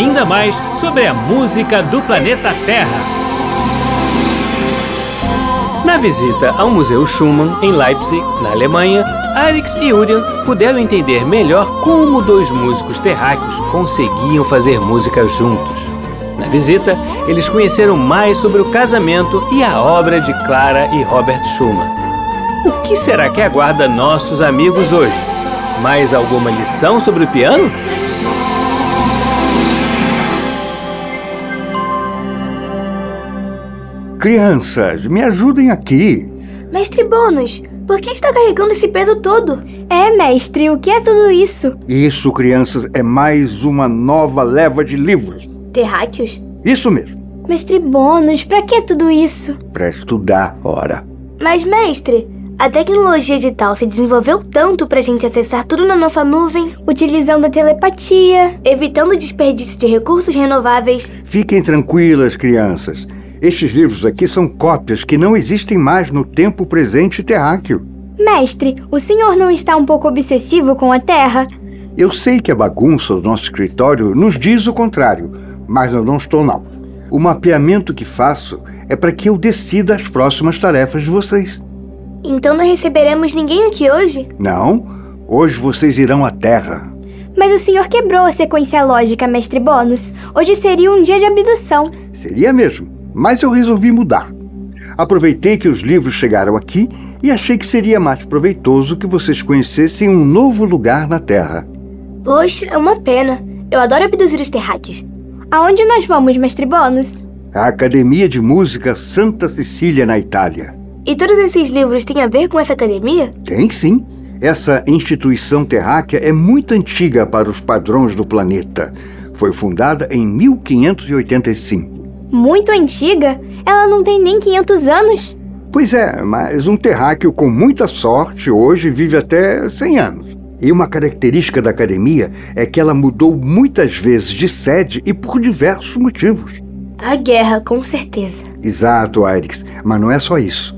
ainda mais sobre a música do planeta Terra. Na visita ao Museu Schumann, em Leipzig, na Alemanha, Arix e Urian puderam entender melhor como dois músicos terráqueos conseguiam fazer música juntos. Na visita, eles conheceram mais sobre o casamento e a obra de Clara e Robert Schumann. O que será que aguarda nossos amigos hoje? Mais alguma lição sobre o piano? Crianças, me ajudem aqui. Mestre Bônus, por que está carregando esse peso todo? É, mestre, o que é tudo isso? Isso, crianças, é mais uma nova leva de livros. Terráqueos? Isso mesmo, Mestre Bônus, pra que tudo isso? para estudar, ora. Mas, mestre, a tecnologia digital se desenvolveu tanto pra gente acessar tudo na nossa nuvem, Utilizando a telepatia. evitando o desperdício de recursos renováveis. Fiquem tranquilas, crianças. Estes livros aqui são cópias que não existem mais no tempo presente terráqueo. Mestre, o senhor não está um pouco obsessivo com a Terra? Eu sei que a bagunça do nosso escritório nos diz o contrário, mas eu não estou não. O mapeamento que faço é para que eu decida as próximas tarefas de vocês. Então não receberemos ninguém aqui hoje? Não, hoje vocês irão à Terra. Mas o senhor quebrou a sequência lógica, mestre Bônus. Hoje seria um dia de abdução. Seria mesmo, mas eu resolvi mudar. Aproveitei que os livros chegaram aqui e achei que seria mais proveitoso que vocês conhecessem um novo lugar na Terra. Poxa, é uma pena. Eu adoro abduzir os terráqueos. Aonde nós vamos, mestre Bônus? A Academia de Música Santa Cecília, na Itália. E todos esses livros têm a ver com essa academia? Tem sim. Essa instituição terráquea é muito antiga para os padrões do planeta. Foi fundada em 1585. Muito antiga? Ela não tem nem 500 anos. Pois é, mas um terráqueo com muita sorte hoje vive até 100 anos. E uma característica da academia é que ela mudou muitas vezes de sede e por diversos motivos. A guerra, com certeza. Exato, Airix, mas não é só isso.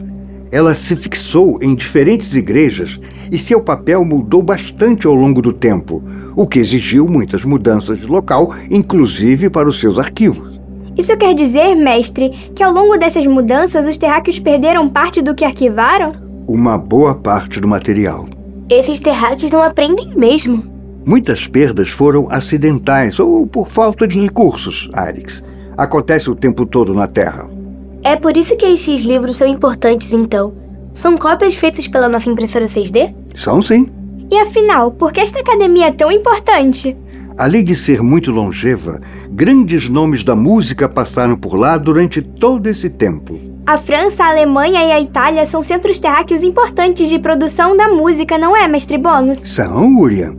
Ela se fixou em diferentes igrejas e seu papel mudou bastante ao longo do tempo, o que exigiu muitas mudanças de local, inclusive para os seus arquivos. Isso quer dizer, mestre, que ao longo dessas mudanças os terráqueos perderam parte do que arquivaram? Uma boa parte do material. Esses terráqueos não aprendem mesmo. Muitas perdas foram acidentais ou por falta de recursos, Arix. Acontece o tempo todo na Terra. É por isso que estes livros são importantes, então. São cópias feitas pela nossa impressora 6D? São sim. E afinal, por que esta academia é tão importante? Além de ser muito longeva, grandes nomes da música passaram por lá durante todo esse tempo. A França, a Alemanha e a Itália são centros terráqueos importantes de produção da música, não é, mestre Bônus? São, Urian.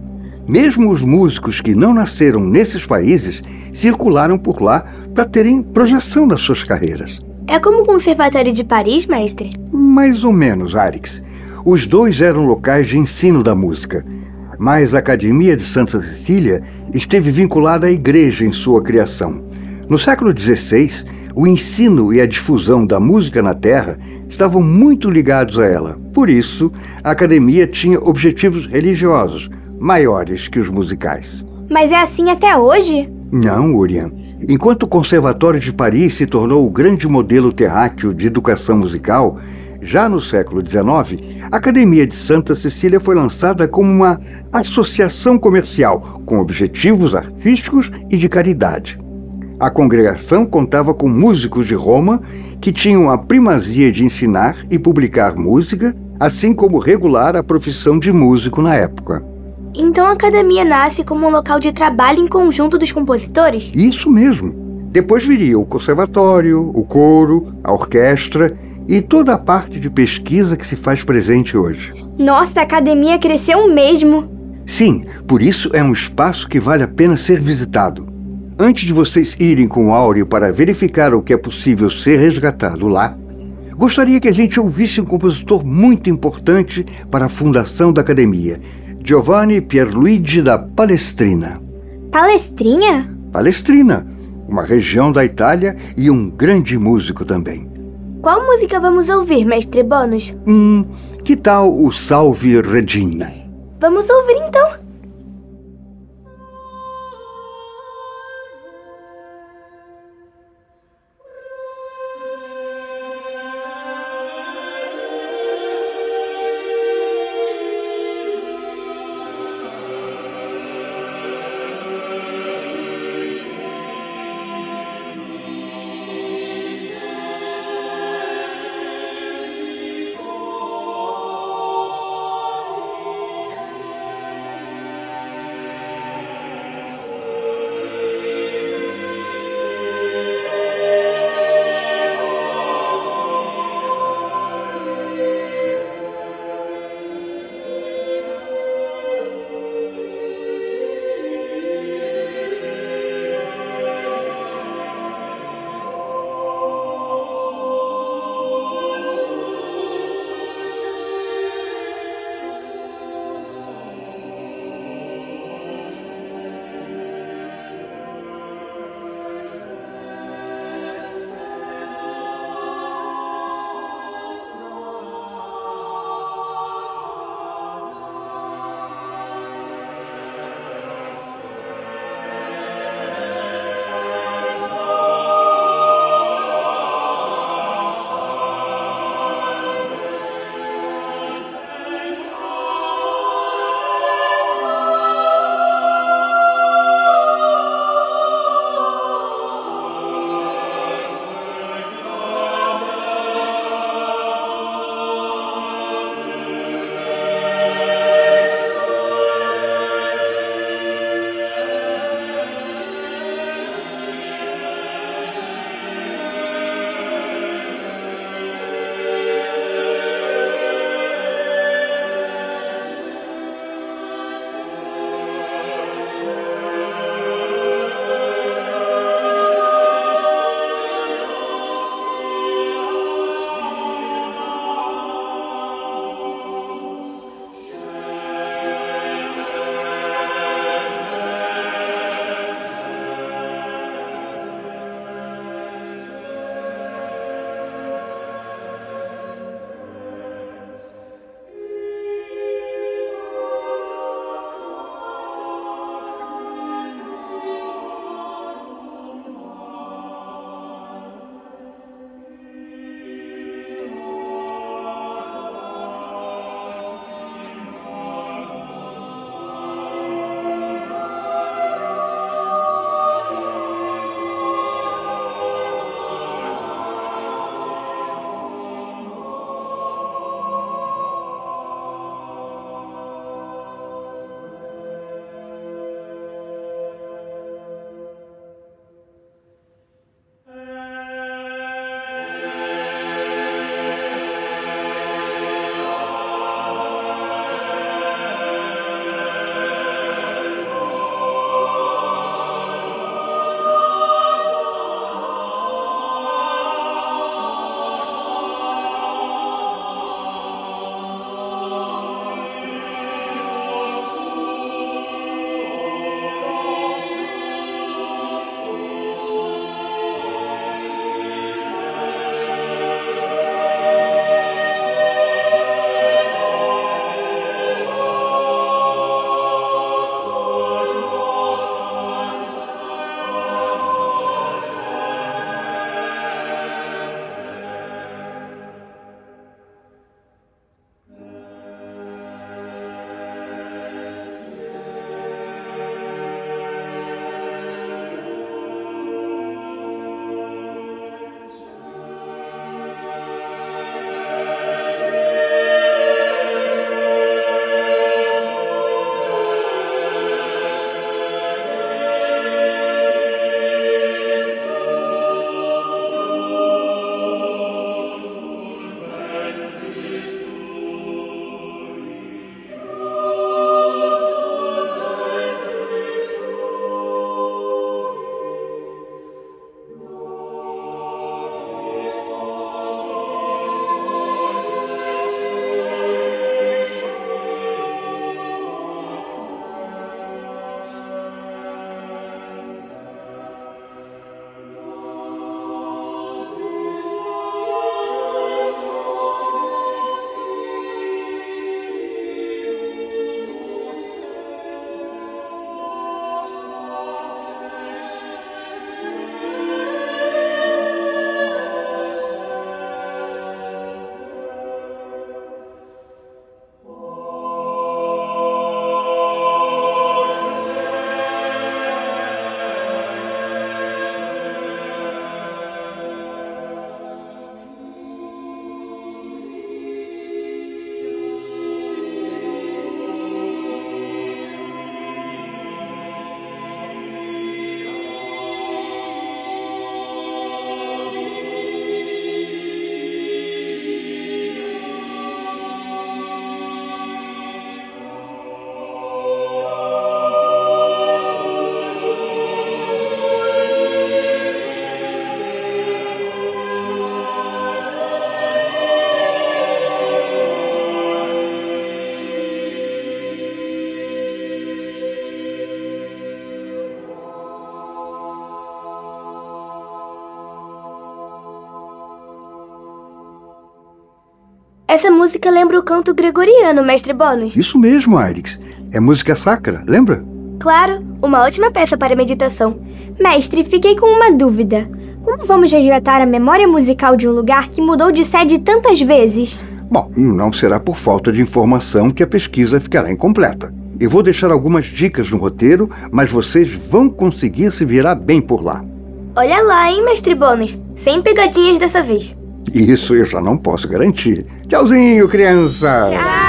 Mesmo os músicos que não nasceram nesses países circularam por lá para terem projeção nas suas carreiras. É como o Conservatório de Paris, mestre? Mais ou menos, Arix. Os dois eram locais de ensino da música, mas a Academia de Santa Cecília esteve vinculada à igreja em sua criação. No século XVI, o ensino e a difusão da música na Terra estavam muito ligados a ela. Por isso, a academia tinha objetivos religiosos maiores que os musicais. Mas é assim até hoje? Não, Urian. Enquanto o Conservatório de Paris se tornou o grande modelo terráqueo de educação musical, já no século XIX, a Academia de Santa Cecília foi lançada como uma associação comercial com objetivos artísticos e de caridade. A congregação contava com músicos de Roma que tinham a primazia de ensinar e publicar música, assim como regular a profissão de músico na época. Então a academia nasce como um local de trabalho em conjunto dos compositores? Isso mesmo. Depois viria o conservatório, o coro, a orquestra e toda a parte de pesquisa que se faz presente hoje. Nossa, a academia cresceu mesmo. Sim, por isso é um espaço que vale a pena ser visitado. Antes de vocês irem com o Áureo para verificar o que é possível ser resgatado lá, gostaria que a gente ouvisse um compositor muito importante para a fundação da academia, Giovanni Pierluigi da Palestrina. Palestrinha? Palestrina, uma região da Itália e um grande músico também. Qual música vamos ouvir, mestre Bônus? Hum, que tal o Salve Regina? Vamos ouvir então. Essa música lembra o canto gregoriano, mestre Bônus. Isso mesmo, Arix. É música sacra, lembra? Claro, uma ótima peça para meditação. Mestre, fiquei com uma dúvida. Como vamos resgatar a memória musical de um lugar que mudou de sede tantas vezes? Bom, não será por falta de informação que a pesquisa ficará incompleta. Eu vou deixar algumas dicas no roteiro, mas vocês vão conseguir se virar bem por lá. Olha lá, hein, mestre Bônus? Sem pegadinhas dessa vez. Isso eu já não posso garantir. Tchauzinho, criança! Tchau!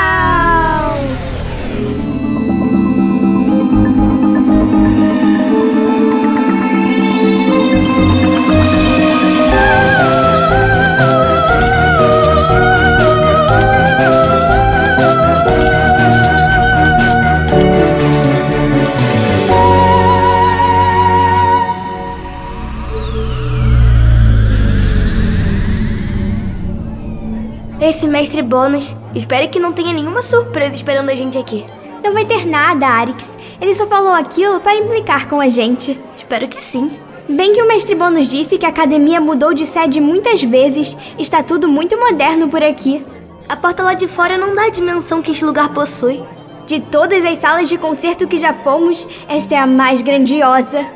Esse mestre Bônus, espero que não tenha nenhuma surpresa esperando a gente aqui. Não vai ter nada, Arix. Ele só falou aquilo para implicar com a gente. Espero que sim. Bem que o mestre Bônus disse que a academia mudou de sede muitas vezes, está tudo muito moderno por aqui. A porta lá de fora não dá a dimensão que este lugar possui. De todas as salas de concerto que já fomos, esta é a mais grandiosa.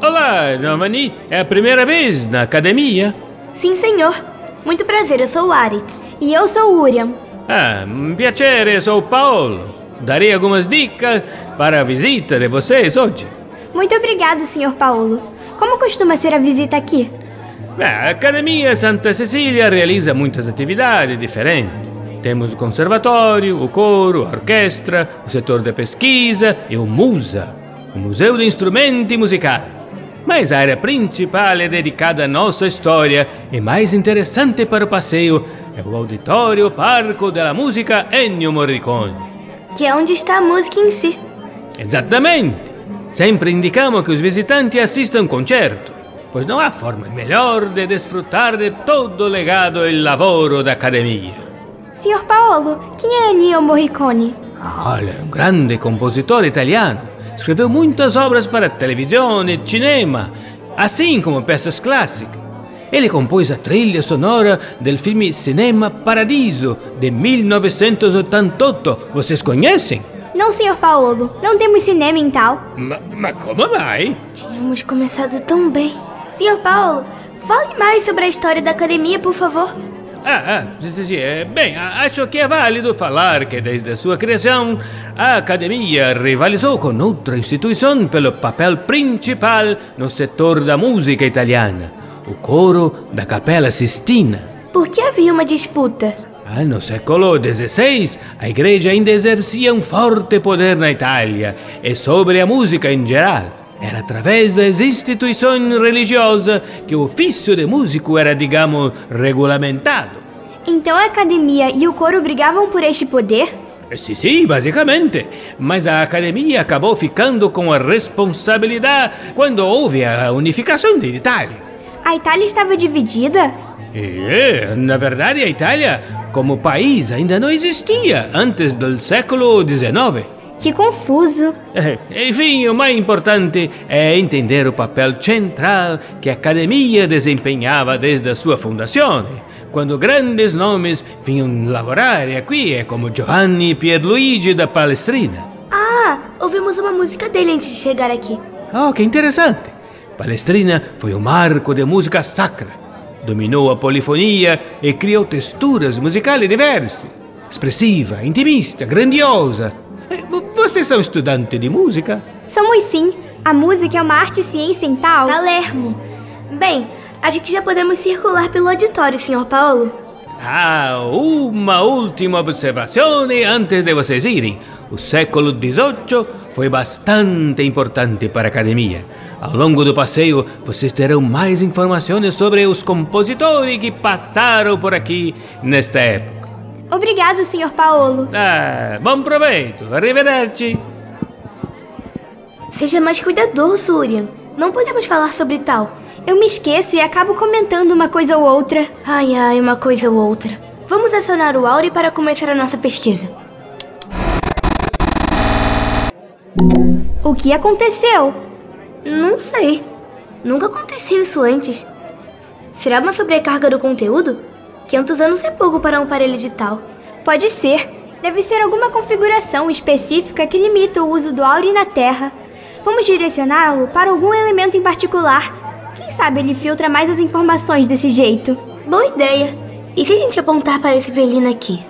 Olá, Giovanni. É a primeira vez na academia? Sim, senhor. Muito prazer, eu sou o Aritz. E eu sou o Uriam. Ah, um piacere, sou Paulo. Darei algumas dicas para a visita de vocês hoje. Muito obrigado, Sr. Paulo. Como costuma ser a visita aqui? A Academia Santa Cecília realiza muitas atividades diferentes. Temos o conservatório, o coro, a orquestra, o setor de pesquisa e o MUSA, o Museu de Instrumenti Musicali. Mas a área principal é dedicada à nossa história e mais interessante para o passeio é o Auditório Parco della Musica Ennio Morricone. Que é onde está a música em si. Exatamente! Sempre indicamos que os visitantes assistam concerto, pois não há forma melhor de desfrutar de todo o legado e lavoro da academia. Sr. Paolo, quem é Ennio Morricone? Olha, um grande compositor italiano. Escreveu muitas obras para televisão e cinema, assim como peças clássicas. Ele compôs a trilha sonora del filme Cinema Paradiso, de 1988. Vocês conhecem? Não, Sr. Paolo. Não temos cinema em tal. Ma- Mas como vai? Tínhamos começado tão bem. Senhor Paulo, fale mais sobre a história da academia, por favor. Ah, ah, sim, sim, sim. É, Bem, acho que é válido falar que desde a sua criação, a academia rivalizou com outra instituição pelo papel principal no setor da música italiana, o coro da Capela Sistina. Por que havia uma disputa? Ah, no século XVI, a igreja ainda exercia um forte poder na Itália e sobre a música em geral. Era através das instituições religiosas que o ofício de músico era, digamos, regulamentado. Então a academia e o coro brigavam por este poder? Sim, sim, basicamente. Mas a academia acabou ficando com a responsabilidade quando houve a unificação da Itália. A Itália estava dividida? E, na verdade, a Itália, como país, ainda não existia antes do século XIX. Que confuso. Enfim, o mais importante é entender o papel central que a academia desempenhava desde a sua fundação, quando grandes nomes vinham lavorare aqui, como Giovanni Pierluigi da Palestrina. Ah, ouvimos uma música dele antes de chegar aqui. Oh, que interessante! Palestrina foi o marco de música sacra. Dominou a polifonia e criou texturas musicais diversas. Expressiva, intimista, grandiosa. Vo- Vocês são estudantes de música? Somos sim. A música é uma arte e ciência em tal. Palermo. Bem, acho que já podemos circular pelo auditório, Senhor Paulo. Ah, uma última observação antes de vocês irem. O século XVIII foi bastante importante para a academia. Ao longo do passeio, vocês terão mais informações sobre os compositores que passaram por aqui nesta época. Obrigado, Sr. Paolo. Ah, bom proveito. Arrivederci. Seja mais cuidadoso, Urian. Não podemos falar sobre tal. Eu me esqueço e acabo comentando uma coisa ou outra. Ai, ai, uma coisa ou outra. Vamos acionar o Auri para começar a nossa pesquisa. O que aconteceu? Não sei. Nunca aconteceu isso antes. Será uma sobrecarga do conteúdo? 500 anos é pouco para um aparelho de tal. Pode ser. Deve ser alguma configuração específica que limita o uso do Auri na Terra. Vamos direcioná-lo para algum elemento em particular. Quem sabe ele filtra mais as informações desse jeito? Boa ideia. E se a gente apontar para esse velino aqui?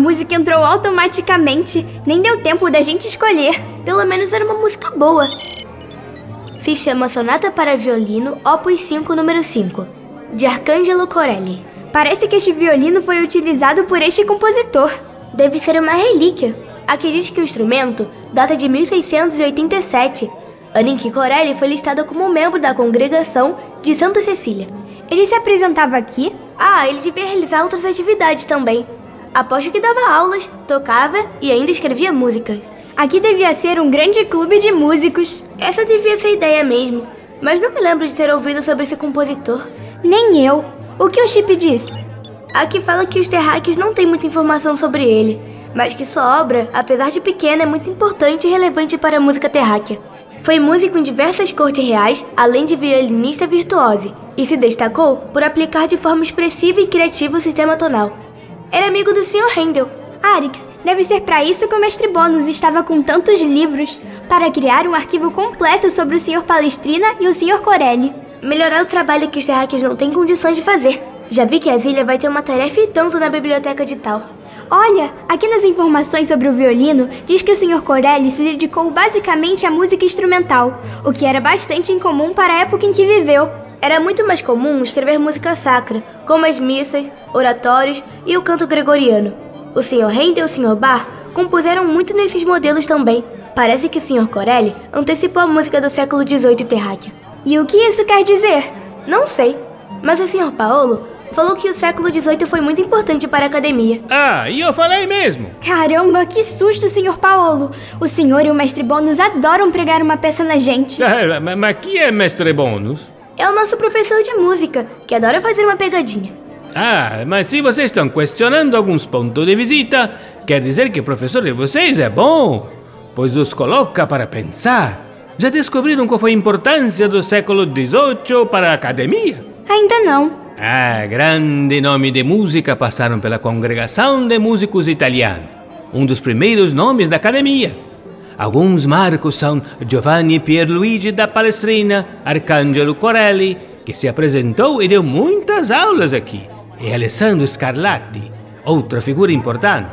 Música entrou automaticamente, nem deu tempo da gente escolher. Pelo menos era uma música boa. Se chama Sonata para Violino, Opus 5, número 5, de Arcangelo Corelli. Parece que este violino foi utilizado por este compositor. Deve ser uma relíquia. Aqui diz que o instrumento data de 1687, ano em que Corelli foi listado como membro da congregação de Santa Cecília. Ele se apresentava aqui? Ah, ele devia realizar outras atividades também. Aposto que dava aulas, tocava e ainda escrevia música. Aqui devia ser um grande clube de músicos. Essa devia ser a ideia mesmo, mas não me lembro de ter ouvido sobre esse compositor. Nem eu. O que o Chip diz? Aqui fala que os terráqueos não têm muita informação sobre ele, mas que sua obra, apesar de pequena, é muito importante e relevante para a música terráquea. Foi músico em diversas cortes reais, além de violinista virtuose, e se destacou por aplicar de forma expressiva e criativa o sistema tonal. Era amigo do Sr. Handel. Arix, deve ser para isso que o mestre Bônus estava com tantos livros, para criar um arquivo completo sobre o Sr. Palestrina e o Sr. Corelli. Melhorar o trabalho que os terráqueos não têm condições de fazer. Já vi que a Zília vai ter uma tarefa e tanto na biblioteca de tal. Olha, aqui nas informações sobre o violino diz que o Sr. Corelli se dedicou basicamente à música instrumental, o que era bastante incomum para a época em que viveu. Era muito mais comum escrever música sacra, como as missas, oratórios e o canto gregoriano. O Sr. Handel e o Sr. Bach compuseram muito nesses modelos também. Parece que o Sr. Corelli antecipou a música do século XVIII terráqueo. E o que isso quer dizer? Não sei, mas o Sr. Paolo falou que o século XVIII foi muito importante para a academia. Ah, e eu falei mesmo. Caramba, que susto, Sr. Paolo. O senhor e o mestre Bônus adoram pregar uma peça na gente. Ah, mas, mas que é mestre Bônus? É o nosso professor de música, que adora fazer uma pegadinha. Ah, mas se vocês estão questionando alguns pontos de visita, quer dizer que o professor de vocês é bom, pois os coloca para pensar. Já descobriram qual foi a importância do século XVIII para a academia? Ainda não. Ah, grande nome de música passaram pela Congregação de Músicos Italianos, um dos primeiros nomes da academia. Alguns marcos são Giovanni Pierluigi da Palestrina, Arcangelo Corelli, que se apresentou e deu muitas aulas aqui, e Alessandro Scarlatti, outra figura importante.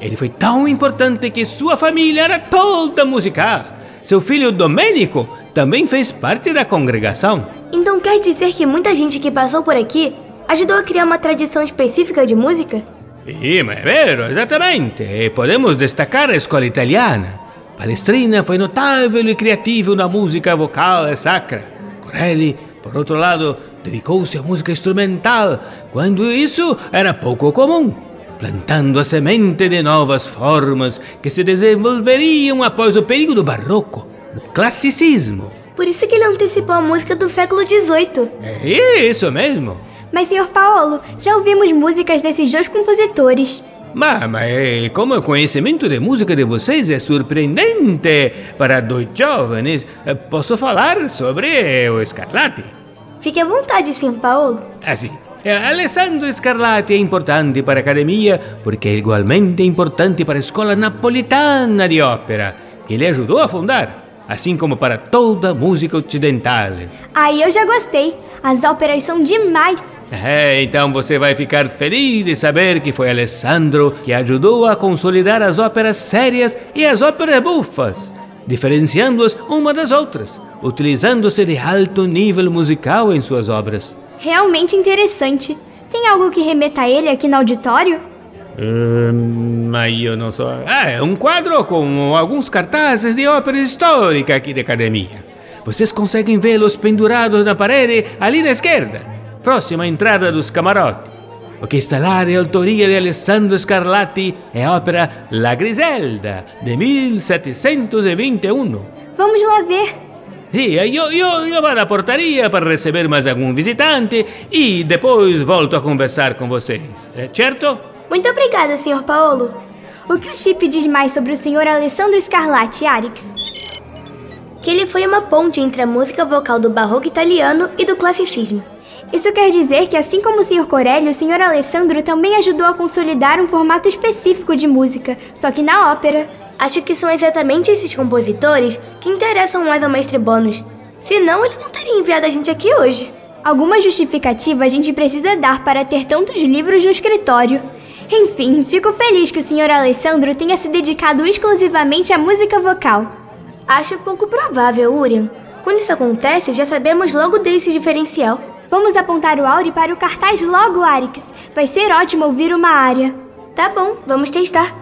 Ele foi tão importante que sua família era toda musical. Seu filho Domenico também fez parte da congregação. Então quer dizer que muita gente que passou por aqui ajudou a criar uma tradição específica de música? Sim, é vero, exatamente. E podemos destacar a escola italiana. Palestrina foi notável e criativo na música vocal e sacra. Corelli, por outro lado, dedicou-se à música instrumental, quando isso era pouco comum, plantando a semente de novas formas que se desenvolveriam após o período barroco, classicismo. Por isso que ele antecipou a música do século XVIII. É isso mesmo. Mas, Sr. Paolo, já ouvimos músicas desses dois compositores. Mas, mas como o conhecimento de música de vocês é surpreendente para dois jovens, eh, posso falar sobre o Scarlatti. Fique à vontade, Sr. Paolo. Assim, eh, Alessandro Scarlatti é importante para a academia porque é igualmente importante para a escola napolitana de ópera, que ele ajudou a fundar, assim como para toda a música ocidental. Aí eu já gostei. As óperas são demais. É, então você vai ficar feliz de saber que foi Alessandro que ajudou a consolidar as óperas sérias e as óperas bufas, diferenciando-as uma das outras, utilizando-se de alto nível musical em suas obras. Realmente interessante. Tem algo que remeta a ele aqui no auditório? Hum, mas eu não sou. Ah, é um quadro com alguns cartazes de ópera histórica aqui da academia. Vocês conseguem vê-los pendurados na parede ali na esquerda, próxima à entrada dos camarotes. O que está lá de autoria de Alessandro Scarlatti é a ópera La Griselda, de 1721. Vamos lá ver. Sim, eu, eu, eu vou na portaria para receber mais algum visitante e depois volto a conversar com vocês, é certo? Muito obrigada, Sr. Paolo. O que o Chip diz mais sobre o Sr. Alessandro Scarlatti, Arix? Que ele foi uma ponte entre a música vocal do barroco italiano e do classicismo. Isso quer dizer que, assim como o Sr. Corelli, o Sr. Alessandro também ajudou a consolidar um formato específico de música, só que na ópera. Acho que são exatamente esses compositores que interessam mais ao mestre Bônus. Senão, ele não teria enviado a gente aqui hoje. Alguma justificativa a gente precisa dar para ter tantos livros no escritório. Enfim, fico feliz que o Sr. Alessandro tenha se dedicado exclusivamente à música vocal. Acho pouco provável, Urian. Quando isso acontece, já sabemos logo desse diferencial. Vamos apontar o Auri para o cartaz logo, Arix. Vai ser ótimo ouvir uma área. Tá bom, vamos testar.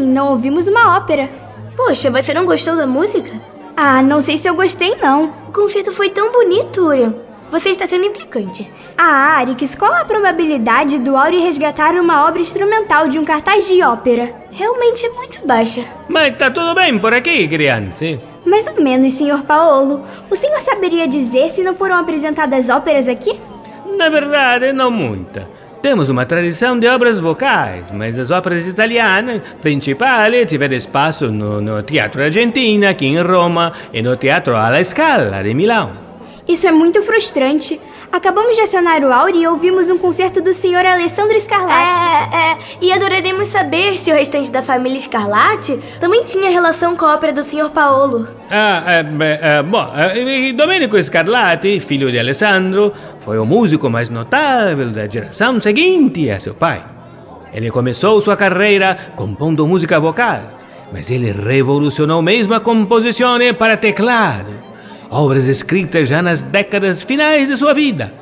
Assim? Não ouvimos uma ópera. Poxa, você não gostou da música? Ah, não sei se eu gostei não. O concerto foi tão bonito, Urian. Você está sendo implicante. Ah, Arix, qual a probabilidade do Auri resgatar uma obra instrumental de um cartaz de ópera? Realmente muito baixa. Mas tá tudo bem por aqui, criança? Mais ou menos, Sr. Paolo. O senhor saberia dizer se não foram apresentadas óperas aqui? Na verdade, não muita. Temos uma tradição de obras vocais, mas as óperas italianas principais tiveram espaço no, no Teatro Argentina, aqui em Roma, e no Teatro alla Scala, de Milão. Isso é muito frustrante. Acabamos de acionar o Auri e ouvimos um concerto do Sr. Alessandro Scarlatti. É, é, e adoraremos saber se o restante da família Scarlatti também tinha relação com a ópera do Sr. Paolo. Ah, é, é, bom, é, Domenico Scarlatti, filho de Alessandro, foi o músico mais notável da geração seguinte a seu pai. Ele começou sua carreira compondo música vocal, mas ele revolucionou mesmo a composição para teclado obras escritas já nas décadas finais de sua vida.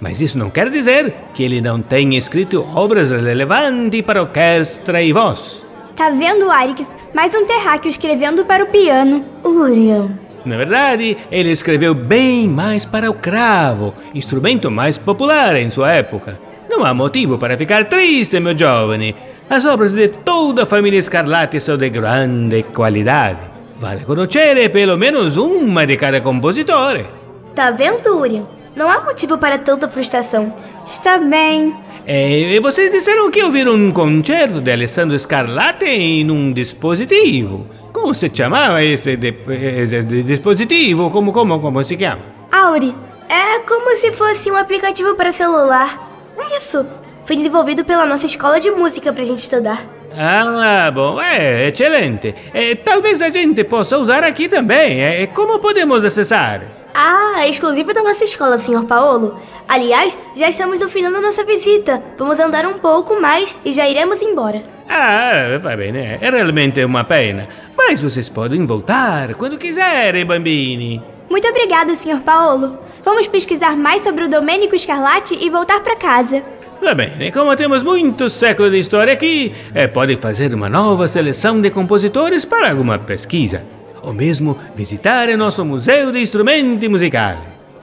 Mas isso não quer dizer que ele não tenha escrito obras relevantes para orquestra e voz. Tá vendo, Arix? Mais um terráqueo escrevendo para o piano. Uriel. Na verdade, ele escreveu bem mais para o cravo, instrumento mais popular em sua época. Não há motivo para ficar triste, meu jovem. As obras de toda a família Scarlatti são de grande qualidade. Vale conoscere pelo menos uma de cada compositor. Tá vendo, Urian? Não há motivo para tanta frustração. Está bem. E vocês disseram que ouviram um concerto de Alessandro Scarlatti em um dispositivo. Como se chamava este de, este dispositivo? Como, como, como se chama? Auri. É como se fosse um aplicativo para celular. Isso. Foi desenvolvido pela nossa escola de música para a gente estudar. Ah, bom, é excelente. É, talvez a gente possa usar aqui também. É, como podemos acessar? Ah, é exclusivo da nossa escola, Sr. Paolo. Aliás, já estamos no final da nossa visita. Vamos andar um pouco mais e já iremos embora. Ah, vai bem, né? É realmente uma pena. Mas vocês podem voltar quando quiserem, bambini. Muito obrigado, Sr. Paolo. Vamos pesquisar mais sobre o Domênico Scarlatti e voltar para casa. Tá bem, como temos muitos séculos de história aqui, é, pode fazer uma nova seleção de compositores para alguma pesquisa. Ou mesmo visitar o nosso Museu de Instrumento Musical.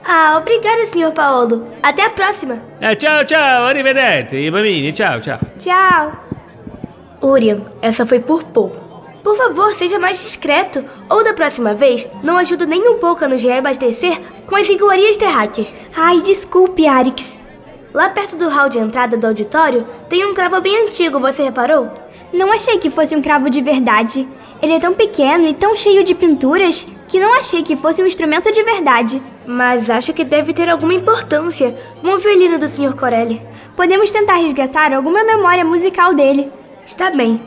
Ah, obrigada, Sr. Paolo. Até a próxima. Ah, tchau, tchau. Arrivederci, bambini. Tchau, tchau. Tchau. Urian, essa foi por pouco. Por favor, seja mais discreto. Ou da próxima vez, não ajudo nem um pouco a nos reabastecer com as iguarias terráqueas. Ai, desculpe, Arix. Lá perto do hall de entrada do auditório tem um cravo bem antigo, você reparou? Não achei que fosse um cravo de verdade. Ele é tão pequeno e tão cheio de pinturas que não achei que fosse um instrumento de verdade. Mas acho que deve ter alguma importância, o violino do Sr. Corelli. Podemos tentar resgatar alguma memória musical dele. Está bem.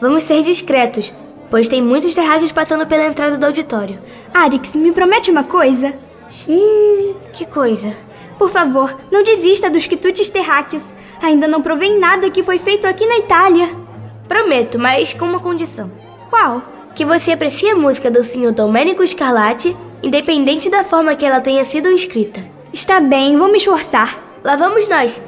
Vamos ser discretos, pois tem muitos terráqueos passando pela entrada do auditório. Arix, me promete uma coisa? Xiii, que coisa? Por favor, não desista dos quitutes terráqueos. Ainda não provei nada que foi feito aqui na Itália. Prometo, mas com uma condição. Qual? Que você aprecie a música do Sr. Domenico Scarlatti, independente da forma que ela tenha sido escrita. Está bem, vou me esforçar. Lá vamos nós.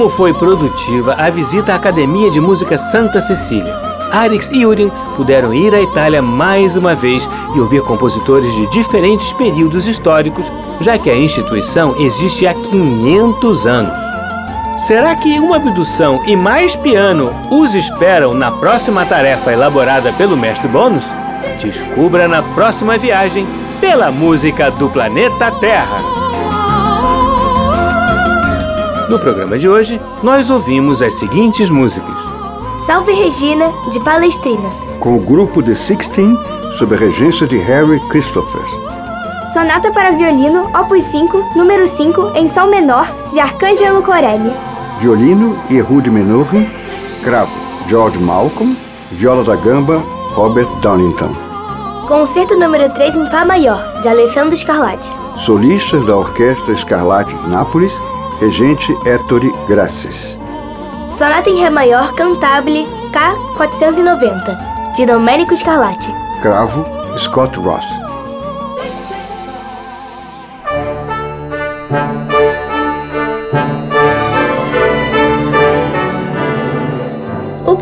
Como foi produtiva a visita à Academia de Música Santa Cecília. Arix e Urin puderam ir à Itália mais uma vez e ouvir compositores de diferentes períodos históricos, já que a instituição existe há 500 anos. Será que uma abdução e mais piano os esperam na próxima tarefa elaborada pelo mestre Bônus? Descubra na próxima viagem pela música do planeta Terra. No programa de hoje, nós ouvimos as seguintes músicas: Salve Regina, de Palestrina, com o grupo The Sixteen, sob a regência de Harry Christopher. Sonata para violino, opus 5, número 5, em sol menor, de Arcângelo Corelli. Violino e Ehud Menuhin, cravo, George Malcolm, viola da gamba, Robert Downington. Concerto número 3 em Fá maior, de Alessandro Scarlatti. Solistas da Orquestra Scarlatti de Nápoles, regente Ettore Grassis. Sonata em Ré maior cantabile K490, de Domenico Scarlatti. Cravo, Scott Ross.